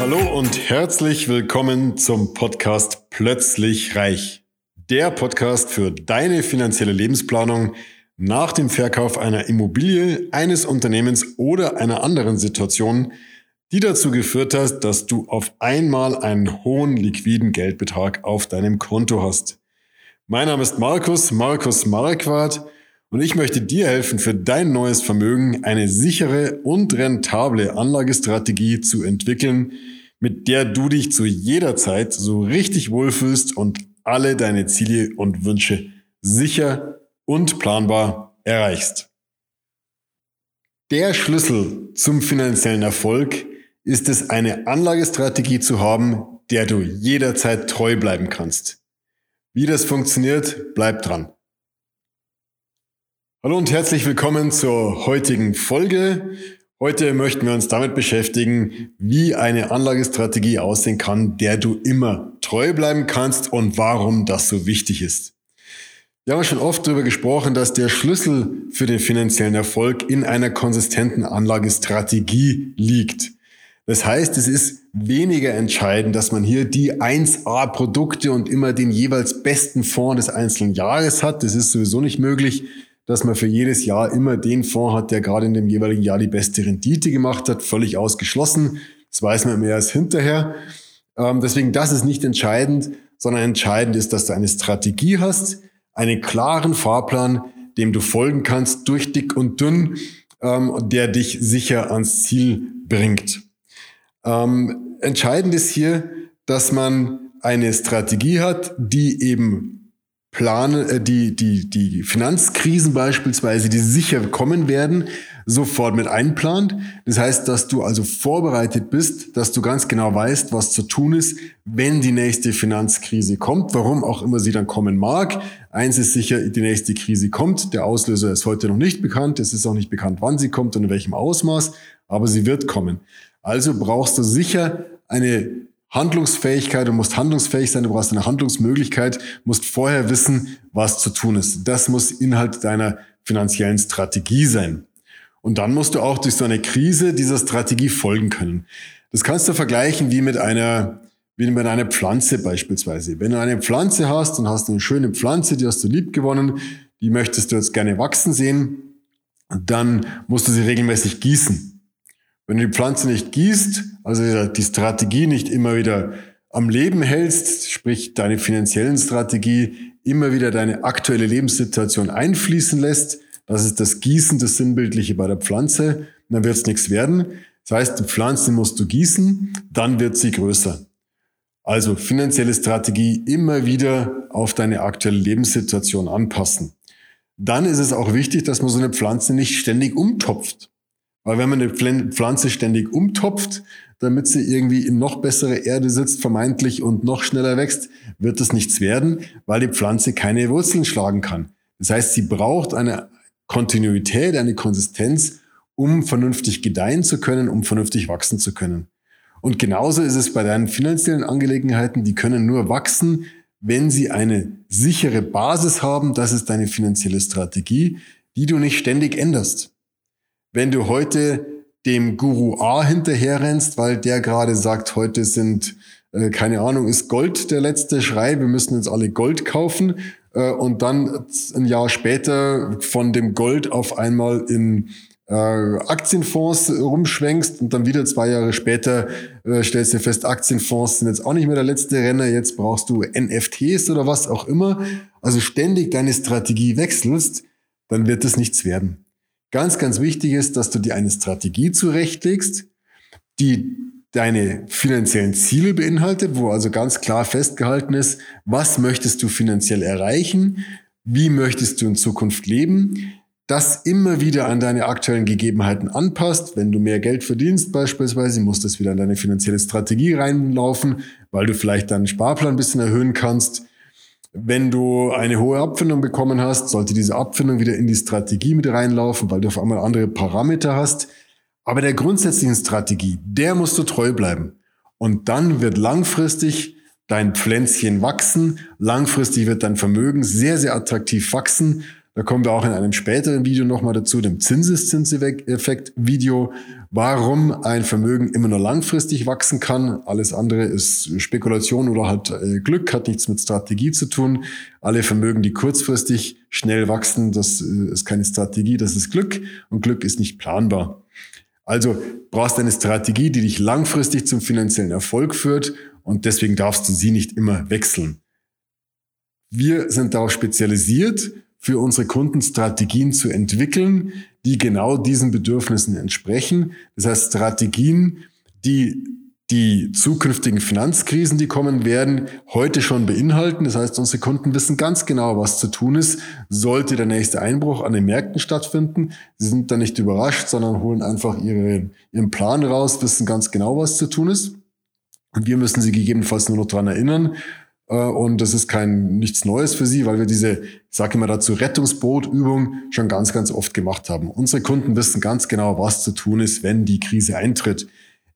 Hallo und herzlich willkommen zum Podcast Plötzlich Reich. Der Podcast für deine finanzielle Lebensplanung nach dem Verkauf einer Immobilie, eines Unternehmens oder einer anderen Situation, die dazu geführt hat, dass du auf einmal einen hohen liquiden Geldbetrag auf deinem Konto hast. Mein Name ist Markus, Markus Marquardt und ich möchte dir helfen, für dein neues Vermögen eine sichere und rentable Anlagestrategie zu entwickeln, mit der du dich zu jeder Zeit so richtig wohlfühlst und alle deine Ziele und Wünsche sicher und planbar erreichst. Der Schlüssel zum finanziellen Erfolg ist es, eine Anlagestrategie zu haben, der du jederzeit treu bleiben kannst. Wie das funktioniert, bleib dran. Hallo und herzlich willkommen zur heutigen Folge. Heute möchten wir uns damit beschäftigen, wie eine Anlagestrategie aussehen kann, der du immer treu bleiben kannst und warum das so wichtig ist. Wir haben schon oft darüber gesprochen, dass der Schlüssel für den finanziellen Erfolg in einer konsistenten Anlagestrategie liegt. Das heißt, es ist weniger entscheidend, dass man hier die 1A-Produkte und immer den jeweils besten Fonds des einzelnen Jahres hat. Das ist sowieso nicht möglich dass man für jedes Jahr immer den Fonds hat, der gerade in dem jeweiligen Jahr die beste Rendite gemacht hat, völlig ausgeschlossen. Das weiß man mehr als hinterher. Ähm, deswegen, das ist nicht entscheidend, sondern entscheidend ist, dass du eine Strategie hast, einen klaren Fahrplan, dem du folgen kannst, durch dick und dünn, ähm, der dich sicher ans Ziel bringt. Ähm, entscheidend ist hier, dass man eine Strategie hat, die eben Plane, äh, die, die, die Finanzkrisen beispielsweise, die sicher kommen werden, sofort mit einplant. Das heißt, dass du also vorbereitet bist, dass du ganz genau weißt, was zu tun ist, wenn die nächste Finanzkrise kommt, warum auch immer sie dann kommen mag. Eins ist sicher, die nächste Krise kommt. Der Auslöser ist heute noch nicht bekannt. Es ist auch nicht bekannt, wann sie kommt und in welchem Ausmaß, aber sie wird kommen. Also brauchst du sicher eine Handlungsfähigkeit, du musst handlungsfähig sein, du brauchst eine Handlungsmöglichkeit, musst vorher wissen, was zu tun ist. Das muss Inhalt deiner finanziellen Strategie sein. Und dann musst du auch durch so eine Krise dieser Strategie folgen können. Das kannst du vergleichen wie mit einer, wie mit einer Pflanze beispielsweise. Wenn du eine Pflanze hast und hast eine schöne Pflanze, die hast du lieb gewonnen, die möchtest du jetzt gerne wachsen sehen, dann musst du sie regelmäßig gießen. Wenn du die Pflanze nicht gießt, also die Strategie nicht immer wieder am Leben hältst, sprich deine finanziellen Strategie immer wieder deine aktuelle Lebenssituation einfließen lässt, das ist das Gießen, das Sinnbildliche bei der Pflanze, dann wird es nichts werden. Das heißt, die Pflanze musst du gießen, dann wird sie größer. Also finanzielle Strategie immer wieder auf deine aktuelle Lebenssituation anpassen. Dann ist es auch wichtig, dass man so eine Pflanze nicht ständig umtopft. Weil wenn man eine Pflanze ständig umtopft, damit sie irgendwie in noch bessere Erde sitzt, vermeintlich und noch schneller wächst, wird das nichts werden, weil die Pflanze keine Wurzeln schlagen kann. Das heißt, sie braucht eine Kontinuität, eine Konsistenz, um vernünftig gedeihen zu können, um vernünftig wachsen zu können. Und genauso ist es bei deinen finanziellen Angelegenheiten, die können nur wachsen, wenn sie eine sichere Basis haben. Das ist deine finanzielle Strategie, die du nicht ständig änderst. Wenn du heute dem Guru A hinterherrennst, weil der gerade sagt, heute sind, äh, keine Ahnung, ist Gold der letzte Schrei, wir müssen uns alle Gold kaufen äh, und dann ein Jahr später von dem Gold auf einmal in äh, Aktienfonds rumschwenkst und dann wieder zwei Jahre später äh, stellst du fest, Aktienfonds sind jetzt auch nicht mehr der letzte Renner, jetzt brauchst du NFTs oder was auch immer. Also ständig deine Strategie wechselst, dann wird es nichts werden. Ganz, ganz wichtig ist, dass du dir eine Strategie zurechtlegst, die deine finanziellen Ziele beinhaltet, wo also ganz klar festgehalten ist, was möchtest du finanziell erreichen, wie möchtest du in Zukunft leben, das immer wieder an deine aktuellen Gegebenheiten anpasst. Wenn du mehr Geld verdienst beispielsweise, muss das wieder an deine finanzielle Strategie reinlaufen, weil du vielleicht deinen Sparplan ein bisschen erhöhen kannst. Wenn du eine hohe Abfindung bekommen hast, sollte diese Abfindung wieder in die Strategie mit reinlaufen, weil du auf einmal andere Parameter hast. Aber der grundsätzlichen Strategie, der musst du treu bleiben. Und dann wird langfristig dein Pflänzchen wachsen. Langfristig wird dein Vermögen sehr, sehr attraktiv wachsen. Da kommen wir auch in einem späteren Video nochmal dazu, dem Zinseszinseffekt-Video, warum ein Vermögen immer nur langfristig wachsen kann. Alles andere ist Spekulation oder halt äh, Glück, hat nichts mit Strategie zu tun. Alle Vermögen, die kurzfristig schnell wachsen, das äh, ist keine Strategie, das ist Glück und Glück ist nicht planbar. Also brauchst eine Strategie, die dich langfristig zum finanziellen Erfolg führt und deswegen darfst du sie nicht immer wechseln. Wir sind darauf spezialisiert, für unsere Kunden Strategien zu entwickeln, die genau diesen Bedürfnissen entsprechen. Das heißt, Strategien, die die zukünftigen Finanzkrisen, die kommen werden, heute schon beinhalten. Das heißt, unsere Kunden wissen ganz genau, was zu tun ist, sollte der nächste Einbruch an den Märkten stattfinden. Sie sind da nicht überrascht, sondern holen einfach ihre, ihren Plan raus, wissen ganz genau, was zu tun ist. Und wir müssen sie gegebenenfalls nur noch dran erinnern und das ist kein nichts Neues für sie, weil wir diese, ich sage immer dazu, Rettungsbootübung schon ganz, ganz oft gemacht haben. Unsere Kunden wissen ganz genau, was zu tun ist, wenn die Krise eintritt.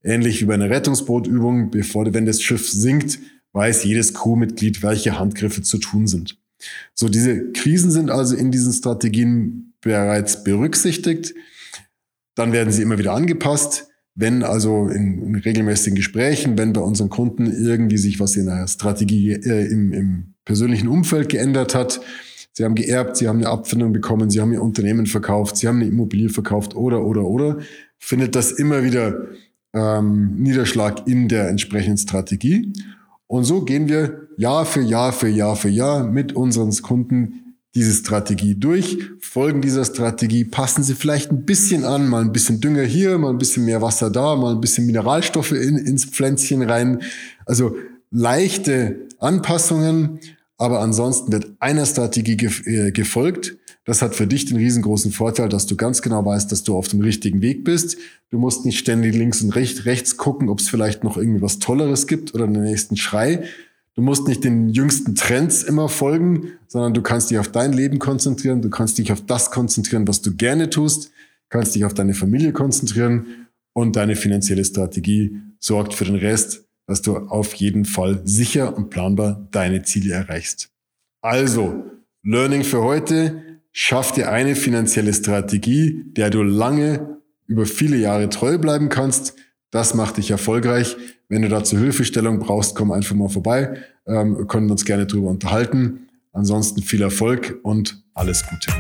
Ähnlich wie bei einer Rettungsbootübung, bevor, wenn das Schiff sinkt, weiß jedes Crewmitglied, welche Handgriffe zu tun sind. So, diese Krisen sind also in diesen Strategien bereits berücksichtigt. Dann werden sie immer wieder angepasst. Wenn also in, in, regelmäßigen Gesprächen, wenn bei unseren Kunden irgendwie sich was in der Strategie äh, im, im persönlichen Umfeld geändert hat, sie haben geerbt, sie haben eine Abfindung bekommen, sie haben ihr Unternehmen verkauft, sie haben eine Immobilie verkauft oder, oder, oder, findet das immer wieder ähm, Niederschlag in der entsprechenden Strategie. Und so gehen wir Jahr für Jahr für Jahr für Jahr mit unseren Kunden diese Strategie durch, folgen dieser Strategie, passen sie vielleicht ein bisschen an, mal ein bisschen Dünger hier, mal ein bisschen mehr Wasser da, mal ein bisschen Mineralstoffe in, ins Pflänzchen rein. Also leichte Anpassungen, aber ansonsten wird einer Strategie äh, gefolgt. Das hat für dich den riesengroßen Vorteil, dass du ganz genau weißt, dass du auf dem richtigen Weg bist. Du musst nicht ständig links und rechts gucken, ob es vielleicht noch irgendwie was Tolleres gibt oder den nächsten Schrei, Du musst nicht den jüngsten Trends immer folgen, sondern du kannst dich auf dein Leben konzentrieren, du kannst dich auf das konzentrieren, was du gerne tust, kannst dich auf deine Familie konzentrieren und deine finanzielle Strategie sorgt für den Rest, dass du auf jeden Fall sicher und planbar deine Ziele erreichst. Also, Learning für heute, schaff dir eine finanzielle Strategie, der du lange über viele Jahre treu bleiben kannst. Das macht dich erfolgreich. Wenn du dazu Hilfestellung brauchst, komm einfach mal vorbei. Ähm, können uns gerne drüber unterhalten. Ansonsten viel Erfolg und alles Gute.